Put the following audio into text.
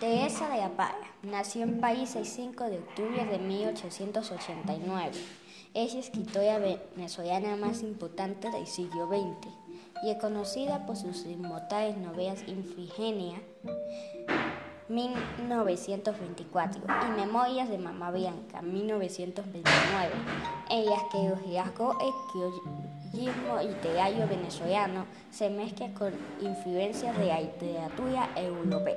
Teresa de Apaya nació en París el 5 de octubre de 1889. Es escritora venezolana más importante del siglo XX y es conocida por sus inmortales novelas Infigenia 1924 y Memorias de Mamá Bianca 1929, en las que los rasgos criollismo literario venezolano se mezcla con influencias de la literatura europea.